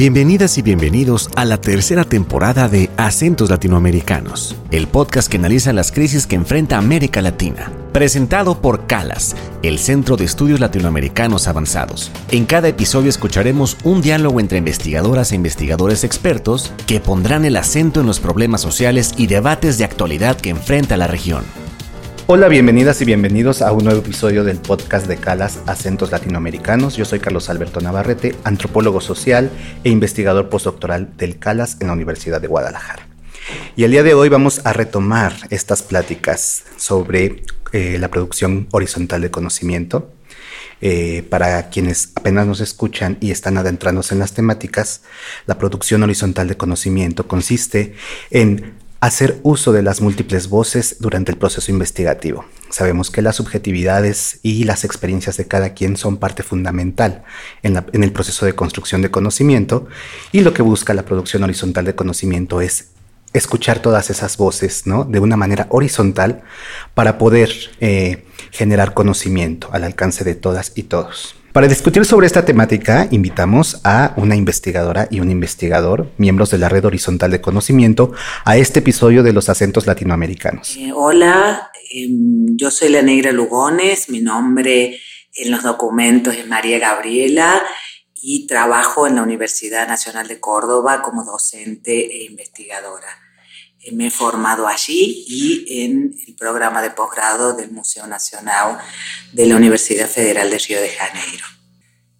Bienvenidas y bienvenidos a la tercera temporada de Acentos Latinoamericanos, el podcast que analiza las crisis que enfrenta América Latina. Presentado por CALAS, el Centro de Estudios Latinoamericanos Avanzados. En cada episodio escucharemos un diálogo entre investigadoras e investigadores expertos que pondrán el acento en los problemas sociales y debates de actualidad que enfrenta la región. Hola, bienvenidas y bienvenidos a un nuevo episodio del podcast de Calas Acentos Latinoamericanos. Yo soy Carlos Alberto Navarrete, antropólogo social e investigador postdoctoral del Calas en la Universidad de Guadalajara. Y el día de hoy vamos a retomar estas pláticas sobre eh, la producción horizontal de conocimiento. Eh, para quienes apenas nos escuchan y están adentrándose en las temáticas, la producción horizontal de conocimiento consiste en hacer uso de las múltiples voces durante el proceso investigativo. Sabemos que las subjetividades y las experiencias de cada quien son parte fundamental en, el proceso de construcción de conocimiento y lo que busca la producción horizontal de conocimiento es escuchar todas esas voces ¿no? de una manera horizontal para poder eh, generar conocimiento al alcance de todas y todos. Para discutir sobre esta temática, invitamos a una investigadora y un investigador, miembros de la Red Horizontal de Conocimiento, a este episodio de los acentos latinoamericanos. Eh, hola, em, yo soy la Negra Lugones, mi nombre en los documentos es María Gabriela y trabajo en la Universidad Nacional de Córdoba como docente e investigadora. Me he formado allí y en el programa de posgrado del Museo Nacional de la Universidad Federal de Río de Janeiro.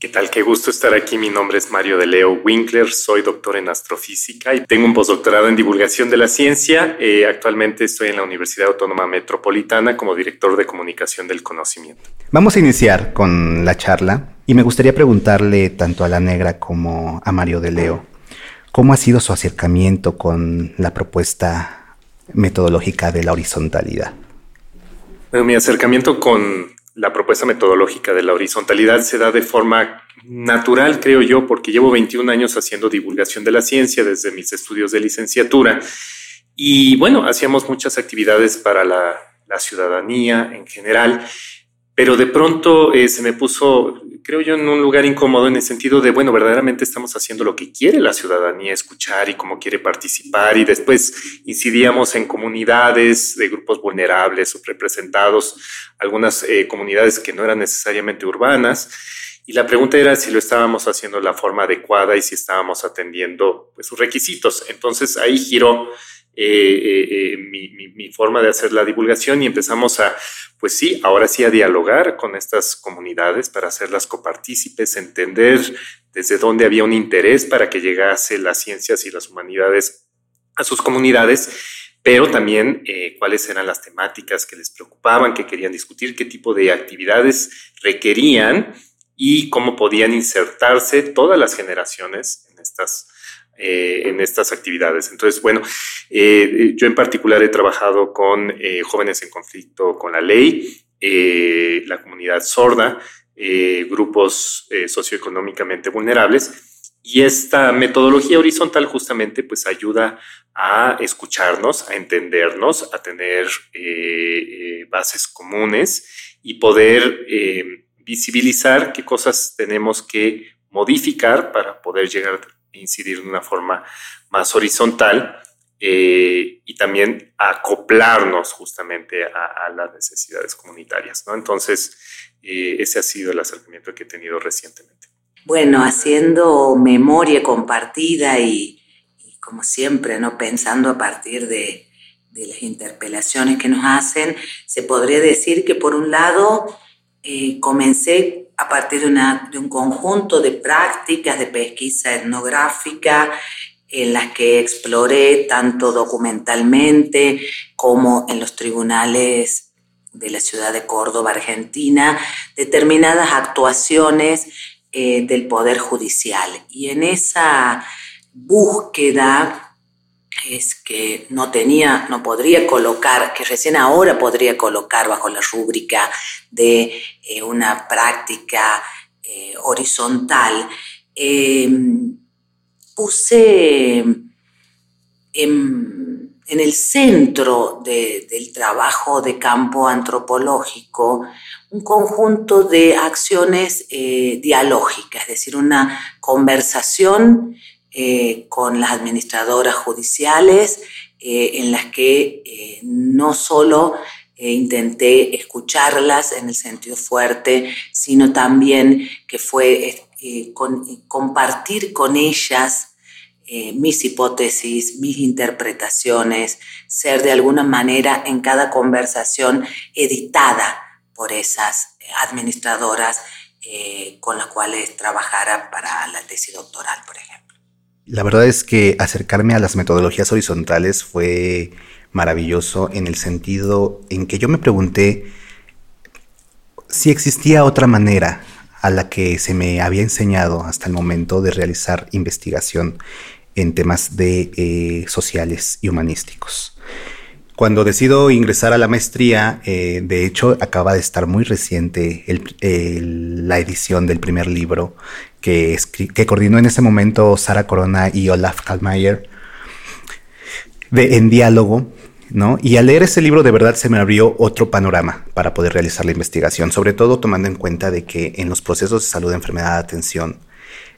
¿Qué tal? Qué gusto estar aquí. Mi nombre es Mario de Leo Winkler, soy doctor en astrofísica y tengo un postdoctorado en divulgación de la ciencia. Eh, actualmente estoy en la Universidad Autónoma Metropolitana como director de comunicación del conocimiento. Vamos a iniciar con la charla y me gustaría preguntarle tanto a la negra como a Mario de Leo ¿Cómo ha sido su acercamiento con la propuesta metodológica de la horizontalidad? Mi acercamiento con la propuesta metodológica de la horizontalidad se da de forma natural, creo yo, porque llevo 21 años haciendo divulgación de la ciencia desde mis estudios de licenciatura. Y bueno, hacíamos muchas actividades para la, ciudadanía en general, pero de pronto eh, se me puso creo yo, en un lugar incómodo en el sentido de, bueno, verdaderamente estamos haciendo lo que quiere la ciudadanía escuchar y cómo quiere participar y después incidíamos en comunidades de grupos vulnerables, subrepresentados, algunas eh, comunidades que no eran necesariamente urbanas. Y la pregunta era si lo estábamos haciendo de la forma adecuada y si estábamos atendiendo pues, sus requisitos. Entonces ahí giró eh, eh, mi, forma de hacer la divulgación y empezamos a, pues sí, ahora sí a dialogar con estas comunidades para hacerlas copartícipes, entender desde dónde había un interés para que llegase las ciencias y las humanidades a sus comunidades, pero también eh, cuáles eran las temáticas que les preocupaban, que querían discutir, qué tipo de actividades requerían y cómo podían insertarse todas las generaciones en estas eh, en estas actividades. Entonces, bueno, eh, yo en particular he trabajado con eh, jóvenes en conflicto con la ley, la comunidad sorda, grupos socioeconómicamente vulnerables. Y esta metodología horizontal justamente pues ayuda a escucharnos, a entendernos, a tener bases comunes y poder visibilizar qué cosas tenemos que modificar para poder llegar incidir de una forma más horizontal eh, y también acoplarnos justamente a, las necesidades comunitarias. ¿no? Entonces, eh, ese ha sido el acercamiento que he tenido recientemente. Bueno, haciendo memoria compartida y, como siempre, ¿no? pensando a partir de, de, las interpelaciones que nos hacen, se podría decir que por un lado eh, comencé a partir de, un conjunto de prácticas de pesquisa etnográfica en las que exploré tanto documentalmente como en los tribunales de la ciudad de Córdoba, Argentina, determinadas actuaciones eh, del Poder Judicial. Y en esa búsqueda es que no tenía, no podría colocar, que recién ahora podría colocar bajo la rúbrica de eh, una práctica eh, horizontal, em, puse en, el centro del trabajo de campo antropológico un conjunto de acciones eh, dialógicas, es decir, una conversación eh, con las administradoras judiciales en las que no solo intenté escucharlas en el sentido fuerte, sino también que fue compartir con ellas eh, mis hipótesis, mis interpretaciones, ser de alguna manera en cada conversación editada por esas eh, administradoras eh, con las cuales trabajara para la tesis doctoral, por ejemplo. La verdad es que acercarme a las metodologías horizontales fue maravilloso en el sentido en que yo me pregunté si existía otra manera a la que se me había enseñado hasta el momento de realizar investigación en temas de eh, sociales y humanísticos. Cuando decido ingresar a la maestría, eh, de hecho, acaba de estar muy reciente la edición del primer libro que, coordinó en ese momento Sara Corona y Olaf Kalmayer En Diálogo, ¿no? Y al leer ese libro de verdad se me abrió otro panorama para poder realizar la investigación, sobre todo tomando en cuenta de que en los procesos de salud, enfermedad, atención,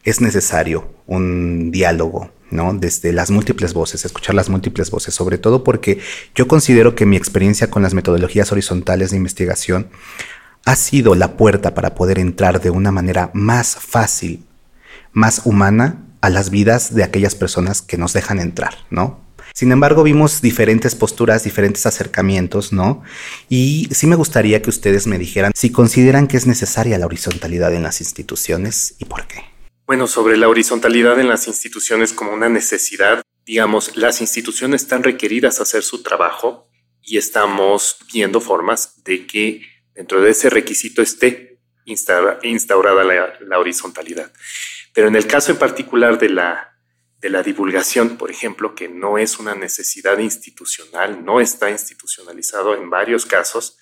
es necesario un diálogo, ¿no? Desde las múltiples voces, escuchar las múltiples voces, sobre todo porque yo considero que mi experiencia con las metodologías horizontales de investigación ha sido la puerta para poder entrar de una manera más fácil, más humana a las vidas de aquellas personas que nos dejan entrar, ¿no? Sin embargo, vimos diferentes posturas, diferentes acercamientos, ¿no? Y sí me gustaría que ustedes me dijeran si consideran que es necesaria la horizontalidad en las instituciones y por qué. Bueno, sobre la horizontalidad en las instituciones como una necesidad, digamos, las instituciones están requeridas a hacer su trabajo y estamos viendo formas de que dentro de ese requisito esté instaurada la, horizontalidad. Pero en el caso en particular de la, de la divulgación, por ejemplo, que no es una necesidad institucional, no está institucionalizado en varios casos,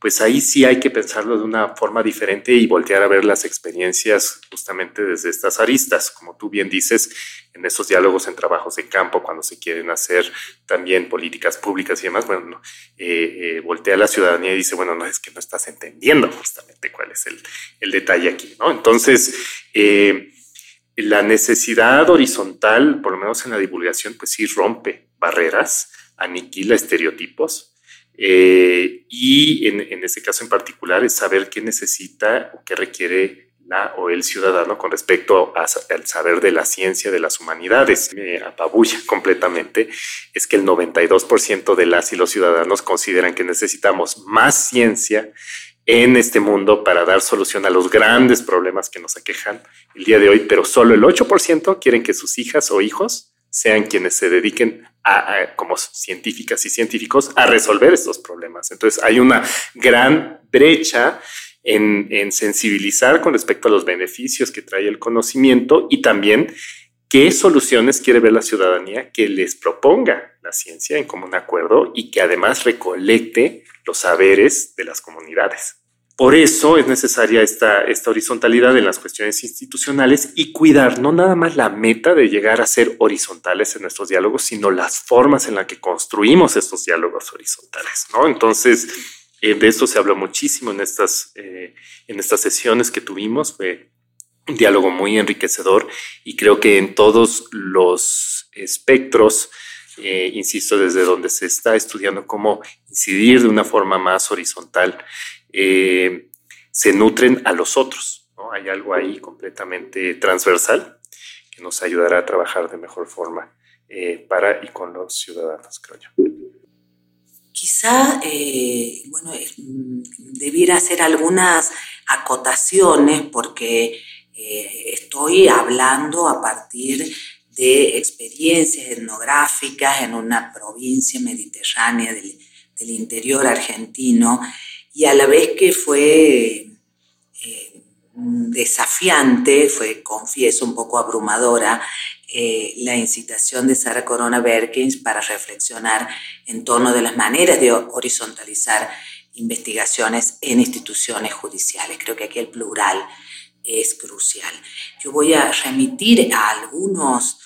pues ahí sí hay que pensarlo de una forma diferente y voltear a ver las experiencias justamente desde estas aristas, como tú bien dices, en esos diálogos en trabajos de campo, cuando se quieren hacer también políticas públicas y demás, bueno, eh, eh, voltea a la ciudadanía y dice, bueno, no es que no estás entendiendo justamente cuál es el, detalle aquí, ¿no? Entonces, eh, la necesidad horizontal, por lo menos en la divulgación, pues sí rompe barreras, aniquila estereotipos, eh, y en, este caso en particular es saber qué necesita o qué requiere la o el ciudadano con respecto al saber de la ciencia de las humanidades. Me apabulla completamente es que el 92% de las y los ciudadanos consideran que necesitamos más ciencia en este mundo para dar solución a los grandes problemas que nos aquejan el día de hoy, pero solo el 8% quieren que sus hijas o hijos sean quienes se dediquen a, como científicas y científicos a resolver estos problemas. Entonces hay una gran brecha en, en, sensibilizar con respecto a los beneficios que trae el conocimiento y también qué soluciones quiere ver la ciudadanía que les proponga la ciencia en común acuerdo y que además recolecte los saberes de las comunidades. Por eso es necesaria esta, esta horizontalidad en las cuestiones institucionales y cuidar no nada más la meta de llegar a ser horizontales en nuestros diálogos, sino las formas en las que construimos estos diálogos horizontales. ¿no? Entonces, eh, de esto se habló muchísimo en estas, eh, en estas sesiones que tuvimos. Fue un diálogo muy enriquecedor y creo que en todos los espectros, eh, insisto, desde donde se está estudiando cómo incidir de una forma más horizontal eh, se nutren a los otros. ¿no? Hay algo ahí completamente transversal que nos ayudará a trabajar de mejor forma eh, para y con los ciudadanos, creo yo. Quizá, eh, bueno, debiera hacer algunas acotaciones porque estoy hablando a partir de experiencias etnográficas en una provincia mediterránea del, del interior argentino y a la vez que fue eh, desafiante, fue, confieso, un poco abrumadora, eh, la incitación de Sara Corona Berkins para reflexionar en torno de las maneras de horizontalizar investigaciones en instituciones judiciales. Creo que aquí el plural es crucial. Yo voy a remitir a algunos,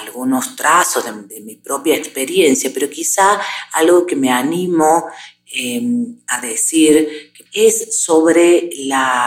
algunos trazos de, de mi propia experiencia, pero quizá algo que me animo em, a decir es sobre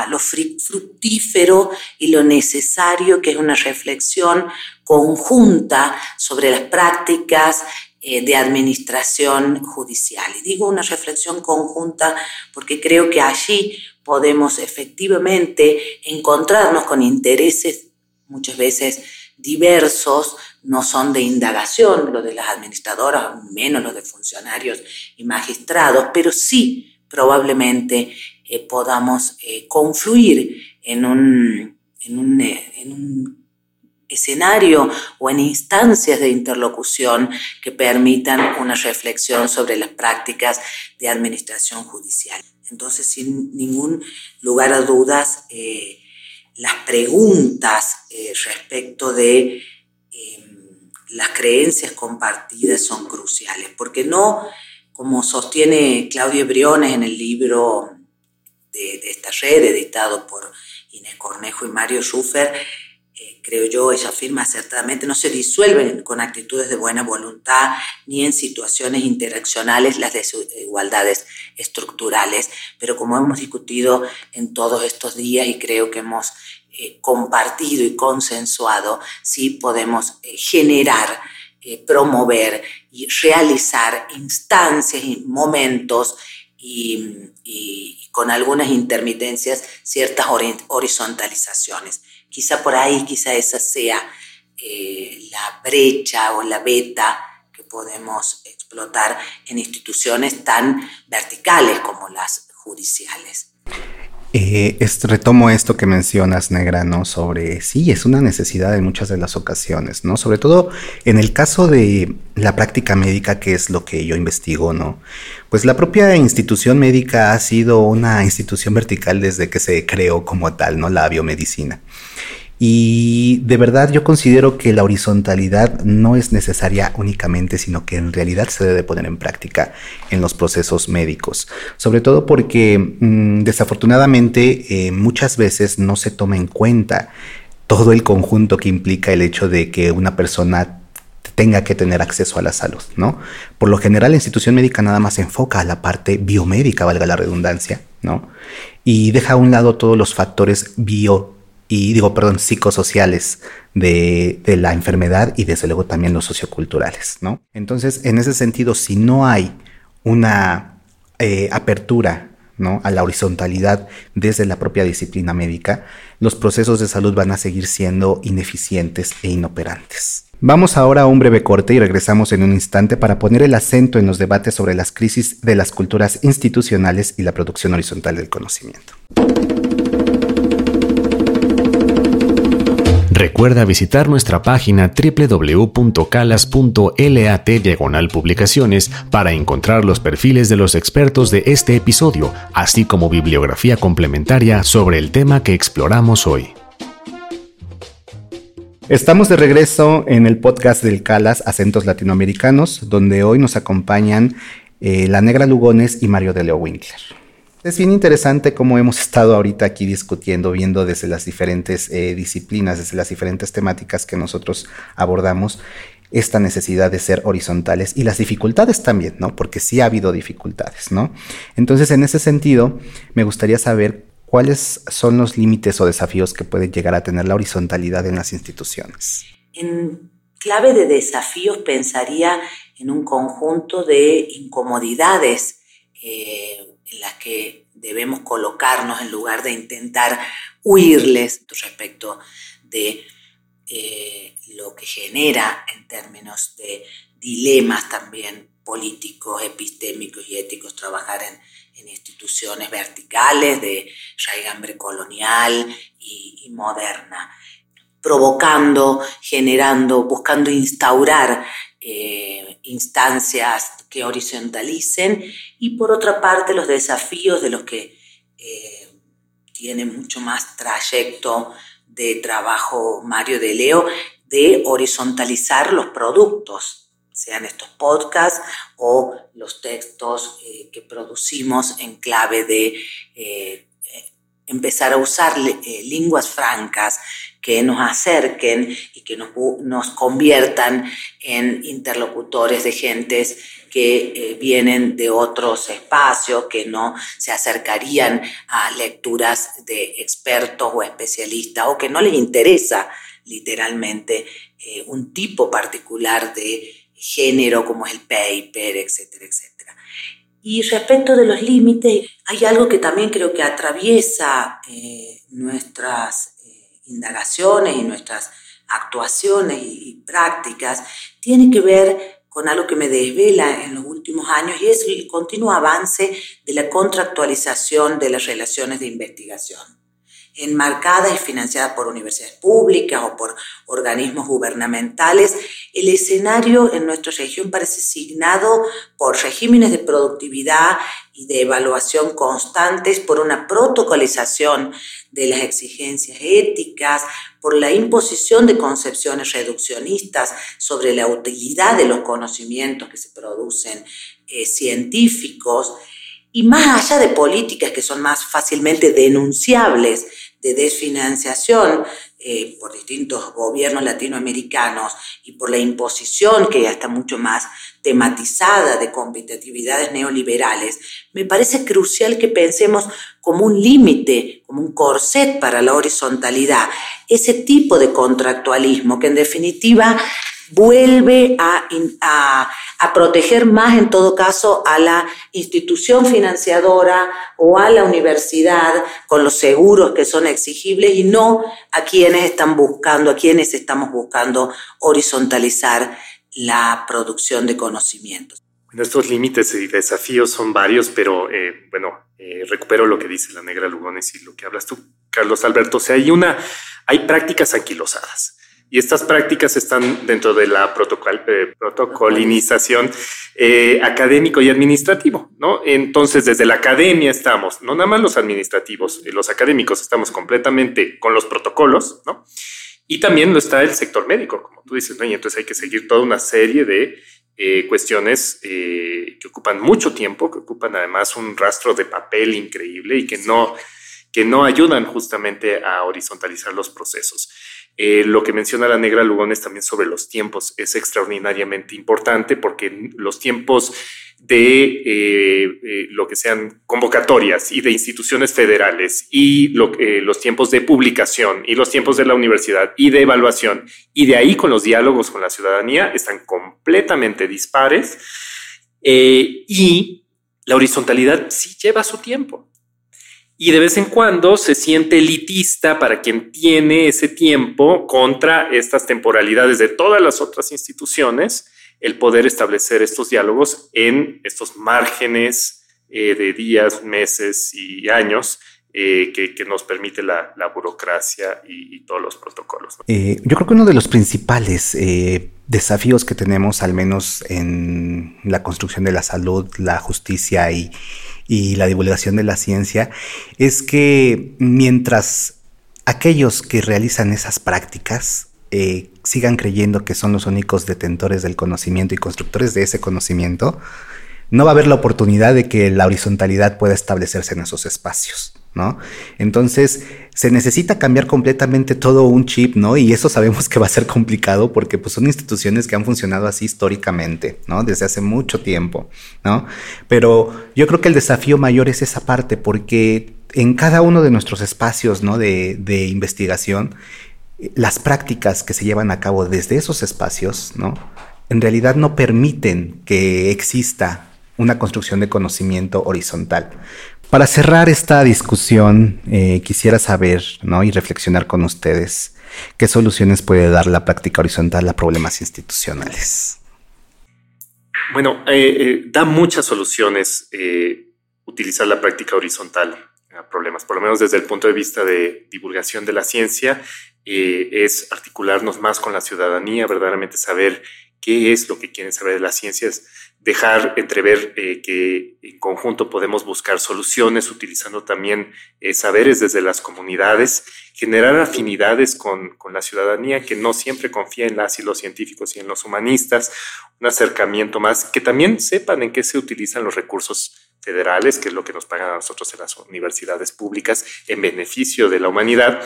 lo fructífero y lo necesario que es una reflexión conjunta sobre las prácticas eh, de administración judicial. Y digo una reflexión conjunta porque creo que allí podemos efectivamente encontrarnos con intereses muchas veces diversos, no son de indagación, lo de las administradoras, menos los de funcionarios y magistrados, pero sí probablemente eh, podamos eh, confluir en un, en, un, eh, en un escenario o en instancias de interlocución que permitan una reflexión sobre las prácticas de administración judicial. Entonces, sin ningún lugar a dudas, las preguntas respecto de las creencias compartidas son cruciales, porque no, como sostiene Claudio Briones en el libro de, esta red, editado por Inés Cornejo y Mario Schuffer, eh, creo yo, ella afirma acertadamente, no se disuelven con actitudes de buena voluntad ni en situaciones interaccionales las desigualdades estructurales, pero como hemos discutido en todos estos días y creo que hemos eh, compartido y consensuado, sí podemos eh, generar, eh, promover y realizar instancias y momentos y, con algunas intermitencias ciertas horizontalizaciones. Quizá por ahí, quizá esa sea la brecha o la beta que podemos explotar en instituciones tan verticales como las judiciales. Eh, retomo esto que mencionas, Negra, ¿no? Sobre, sí, es una necesidad en muchas de las ocasiones, ¿no? Sobre todo en el caso de la práctica médica, que es lo que yo investigo, ¿no? Pues la propia institución médica ha sido una institución vertical desde que se creó como tal, ¿no? La biomedicina. Y de verdad yo considero que la horizontalidad no es necesaria únicamente, sino que en realidad se debe poner en práctica en los procesos médicos. Sobre todo porque mm, desafortunadamente eh, muchas veces no se toma en cuenta todo el conjunto que implica el hecho de que una persona tenga que tener acceso a la salud, ¿no? Por lo general la institución médica nada más se enfoca a la parte biomédica, valga la redundancia, ¿no? Y deja a un lado todos los factores bio y digo, perdón, psicosociales de, de, la enfermedad y desde luego también los socioculturales, ¿no? Entonces, en ese sentido, si no hay una eh, apertura ¿no? a la horizontalidad desde la propia disciplina médica, los procesos de salud van a seguir siendo ineficientes e inoperantes. Vamos ahora a un breve corte y regresamos en un instante para poner el acento en los debates sobre las crisis de las culturas institucionales y la producción horizontal del conocimiento. Recuerda visitar nuestra página www.calas.lat diagonal publicaciones para encontrar los perfiles de los expertos de este episodio, así como bibliografía complementaria sobre el tema que exploramos hoy. Estamos de regreso en el podcast del Calas Acentos Latinoamericanos, donde hoy nos acompañan eh, La Negra Lugones y Mario de Leo Winkler. Es bien interesante cómo hemos estado ahorita aquí discutiendo, viendo desde las diferentes eh, disciplinas, desde las diferentes temáticas que nosotros abordamos, esta necesidad de ser horizontales y las dificultades también, ¿no? Porque sí ha habido dificultades, ¿no? Entonces, en ese sentido, me gustaría saber cuáles son los límites o desafíos que puede llegar a tener la horizontalidad en las instituciones. En clave de desafíos pensaría en un conjunto de incomodidades. Eh, en las que debemos colocarnos en lugar de intentar huirles respecto de eh, lo que genera en términos de dilemas también políticos, epistémicos y éticos trabajar en, instituciones verticales de raigambre colonial y, y moderna, provocando, generando, buscando instaurar eh, instancias que horizontalicen y por otra parte los desafíos de los que eh, tiene mucho más trayecto de trabajo Mario de Leo de horizontalizar los productos, sean estos podcasts o los textos eh, que producimos en clave de empezar a usar eh, lenguas francas que nos acerquen y que nos, nos conviertan en interlocutores de gentes que eh, vienen de otros espacios, que no se acercarían a lecturas de expertos o especialistas o que no les interesa literalmente eh, un tipo particular de género como es el paper, etcétera, etcétera. Y respecto de los límites, hay algo que también creo que atraviesa eh, nuestras indagaciones y nuestras actuaciones y prácticas, tiene que ver con algo que me desvela en los últimos años y es el continuo avance de la contractualización de las relaciones de investigación, enmarcadas y financiadas por universidades públicas o por organismos gubernamentales. El escenario en nuestra región parece signado por regímenes de productividad y de evaluación constantes, por una protocolización de las exigencias éticas, por la imposición de concepciones reduccionistas sobre la utilidad de los conocimientos que se producen eh, científicos, y más allá de políticas que son más fácilmente denunciables de desfinanciación eh, por distintos gobiernos latinoamericanos y por la imposición que ya está mucho más tematizada de competitividades neoliberales, me parece crucial que pensemos como un límite, como un corset para la horizontalidad, ese tipo de contractualismo que en definitiva vuelve a, a, proteger más en todo caso a la institución financiadora o a la universidad con los seguros que son exigibles y no a quienes están buscando, a quienes estamos buscando horizontalizar la producción de conocimientos. Bueno, estos límites y desafíos son varios, pero eh, bueno, eh, recupero lo que dice la negra Lugones y lo que hablas tú, Carlos Alberto. O sea, hay una, hay prácticas anquilosadas. Y estas prácticas están dentro de la protocol, eh, protocolinización académico y administrativo, ¿no? Entonces, desde la academia estamos, no nada más los administrativos, los académicos estamos completamente con los protocolos, ¿no? Y también lo está el sector médico, como tú dices, ¿no? Y entonces hay que seguir toda una serie de eh, cuestiones eh, que ocupan mucho tiempo, que ocupan además un rastro de papel increíble y que no, que no ayudan justamente a horizontalizar los procesos. Eh, lo que menciona la negra Lugones también sobre los tiempos es extraordinariamente importante porque los tiempos de eh, eh, lo que sean convocatorias y de instituciones federales y los tiempos de publicación y los tiempos de la universidad y de evaluación y de ahí con los diálogos con la ciudadanía están completamente dispares y la horizontalidad sí lleva su tiempo y de vez en cuando se siente elitista para quien tiene ese tiempo contra estas temporalidades de todas las otras instituciones, el poder establecer estos diálogos en estos márgenes eh, de días, meses y años eh, que, nos permite la, burocracia y, todos los protocolos. Eh, yo creo que uno de los principales desafíos que tenemos, al menos en la construcción de la salud, la justicia y, y la divulgación de la ciencia es que mientras aquellos que realizan esas prácticas eh, sigan creyendo que son los únicos detentores del conocimiento y constructores de ese conocimiento, no va a haber la oportunidad de que la horizontalidad pueda establecerse en esos espacios. ¿No? Entonces, se necesita cambiar completamente todo un chip, ¿no? Y eso sabemos que va a ser complicado porque pues, son instituciones que han funcionado así históricamente, ¿no? Desde hace mucho tiempo, ¿no? Pero yo creo que el desafío mayor es esa parte porque en cada uno de nuestros espacios, ¿no? De, de investigación, las prácticas que se llevan a cabo desde esos espacios, ¿no? En realidad no permiten que exista una construcción de conocimiento horizontal. Para cerrar esta discusión, eh, quisiera saber ¿no? y reflexionar con ustedes qué soluciones puede dar la práctica horizontal a problemas institucionales. Bueno, eh, eh, da muchas soluciones utilizar la práctica horizontal a problemas, por lo menos desde el punto de vista de divulgación de la ciencia, es articularnos más con la ciudadanía, verdaderamente saber qué es lo que quieren saber de las ciencias, dejar entrever eh, que en conjunto podemos buscar soluciones utilizando también eh, saberes desde las comunidades, generar afinidades con, con, la ciudadanía que no siempre confía en las y los científicos y en los humanistas, un acercamiento más, que también sepan en qué se utilizan los recursos federales, que es lo que nos pagan a nosotros en las universidades públicas en beneficio de la humanidad.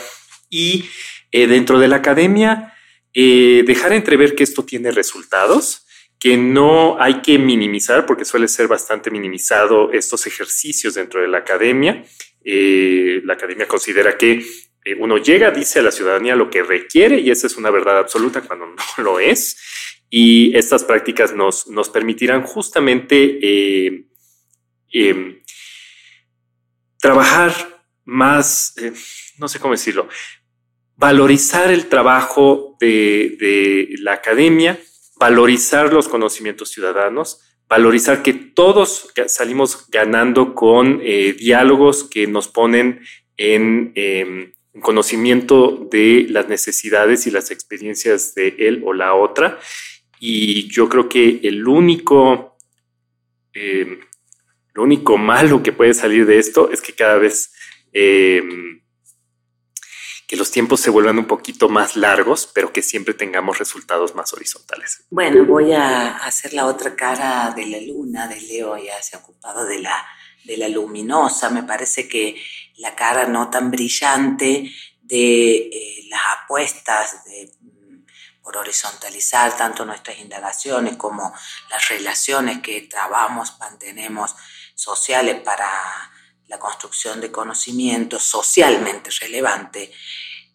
Y eh, dentro de la academia, dejar entrever que esto tiene resultados, que no hay que minimizar, porque suele ser bastante minimizado estos ejercicios dentro de la academia. Eh, la academia considera que uno llega, dice a la ciudadanía lo que requiere y esa es una verdad absoluta cuando no lo es. Y estas prácticas nos, nos permitirán justamente Em, trabajar más, eh, no sé cómo decirlo, valorizar el trabajo de, la academia, valorizar los conocimientos ciudadanos, valorizar que todos salimos ganando con eh, diálogos que nos ponen en em, conocimiento de las necesidades y las experiencias de él o la otra. Y yo creo que el único em, lo único malo que puede salir de esto es que cada vez em, que los tiempos se vuelvan un poquito más largos, pero que siempre tengamos resultados más horizontales. Bueno, voy a hacer la otra cara de la luna, de Leo ya se ha ocupado de la, de la luminosa, me parece que la cara no tan brillante de eh, las apuestas de, por horizontalizar tanto nuestras indagaciones como las relaciones que trabamos, mantenemos sociales para la construcción de conocimiento socialmente relevante,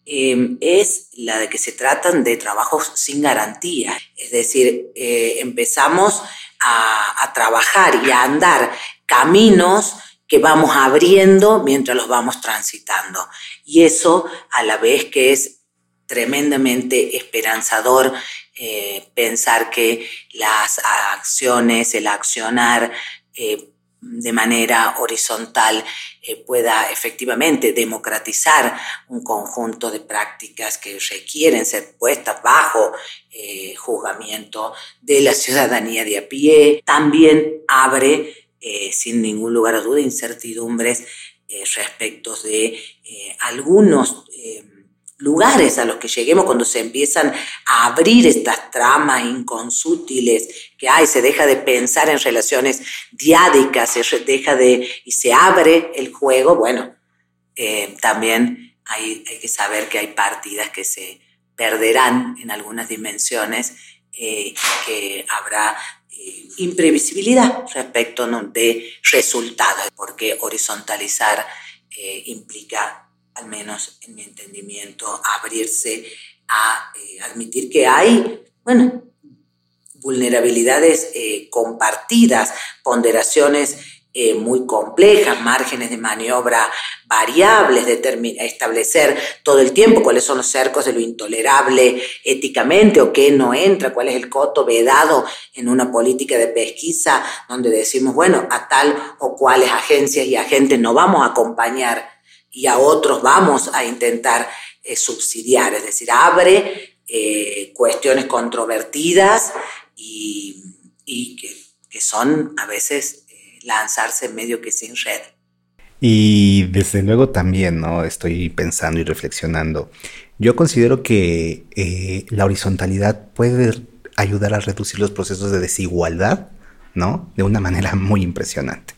eh, es la de que se tratan de trabajos sin garantía. Es decir, eh, empezamos a, a trabajar y a andar caminos que vamos abriendo mientras los vamos transitando. Y eso a la vez que es tremendamente esperanzador eh, pensar que las acciones, el accionar de manera horizontal eh, pueda efectivamente democratizar un conjunto de prácticas que requieren ser puestas bajo eh, juzgamiento de la ciudadanía de a pie. También abre, eh, sin ningún lugar a duda, incertidumbres respecto de algunos lugares a los que lleguemos cuando se empiezan a abrir estas tramas inconsútiles que hay, se deja de pensar en relaciones diádicas, se deja de y se abre el juego, bueno, eh, también hay, hay, que saber que hay partidas que se perderán en algunas dimensiones eh, que habrá eh, imprevisibilidad respecto de resultados, porque horizontalizar implica al menos en mi entendimiento, abrirse a eh, admitir que hay, bueno, vulnerabilidades eh, compartidas, ponderaciones eh, muy complejas, márgenes de maniobra variables, establecer todo el tiempo cuáles son los cercos de lo intolerable éticamente o qué no entra, cuál es el coto vedado en una política de pesquisa donde decimos, bueno, a tal o cuales agencias y agentes no vamos a acompañar y a otros vamos a intentar eh, subsidiar, es decir, abre eh, cuestiones controvertidas y, que, son a veces eh, lanzarse medio que sin red. Y desde luego también, ¿no? Estoy pensando y reflexionando. Yo considero que la horizontalidad puede ayudar a reducir los procesos de desigualdad, ¿no? De una manera muy impresionante.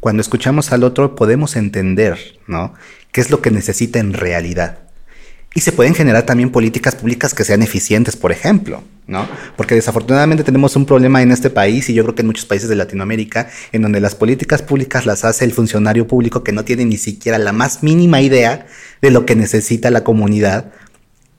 Cuando escuchamos al otro podemos entender, ¿no? ¿Qué es lo que necesita en realidad? Y se pueden generar también políticas públicas que sean eficientes, por ejemplo, ¿no? Porque desafortunadamente tenemos un problema en este país y yo creo que en muchos países de Latinoamérica, en donde las políticas públicas las hace el funcionario público que no tiene ni siquiera la más mínima idea de lo que necesita la comunidad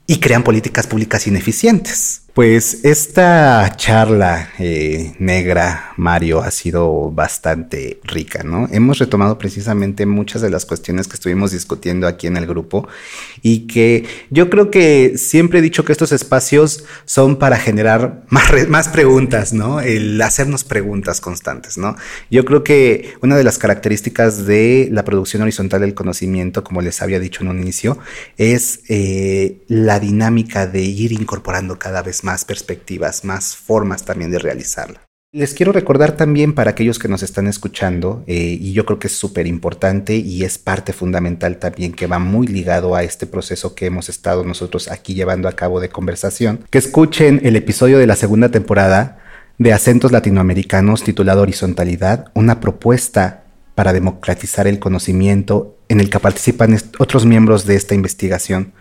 y crean políticas públicas ineficientes. Pues esta charla eh, negra, Mario, ha sido bastante rica, ¿no? Hemos retomado precisamente muchas de las cuestiones que estuvimos discutiendo aquí en el grupo y que yo creo que siempre he dicho que estos espacios son para generar más, preguntas, ¿no? El hacernos preguntas constantes, ¿no? Yo creo que una de las características de la producción horizontal del conocimiento, como les había dicho en un inicio, es eh, la dinámica de ir incorporando cada vez más perspectivas, más formas también de realizarla. Les quiero recordar también para aquellos que nos están escuchando, eh, y yo creo que es súper importante y es parte fundamental también que va muy ligado a este proceso que hemos estado nosotros aquí llevando a cabo de conversación, que escuchen el episodio de la segunda temporada de acentos latinoamericanos titulado Horizontalidad, una propuesta para democratizar el conocimiento en el que participan otros miembros de esta investigación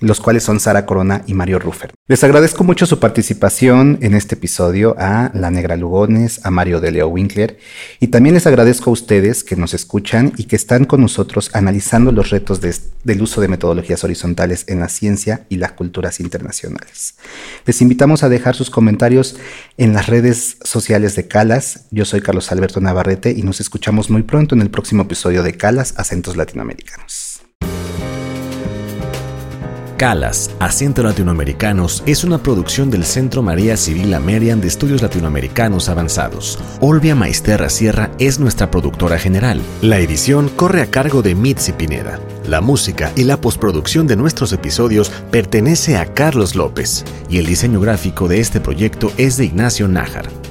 los cuales son Sara Corona y Mario Ruffer. Les agradezco mucho su participación en este episodio a La Negra Lugones, a Mario de Leo Winkler y también les agradezco a ustedes que nos escuchan y que están con nosotros analizando los retos del uso de metodologías horizontales en la ciencia y las culturas internacionales. Les invitamos a dejar sus comentarios en las redes sociales de Calas. Yo soy Carlos Alberto Navarrete y nos escuchamos muy pronto en el próximo episodio de Calas, Acentos Latinoamericanos. Calas, Acento Latinoamericanos, es una producción del Centro María Civil Amerian de Estudios Latinoamericanos Avanzados. Olvia Maisterra Sierra es nuestra productora general. La edición corre a cargo de Mitzi Pineda. La música y la postproducción de nuestros episodios pertenece a Carlos López y el diseño gráfico de este proyecto es de Ignacio Nájar.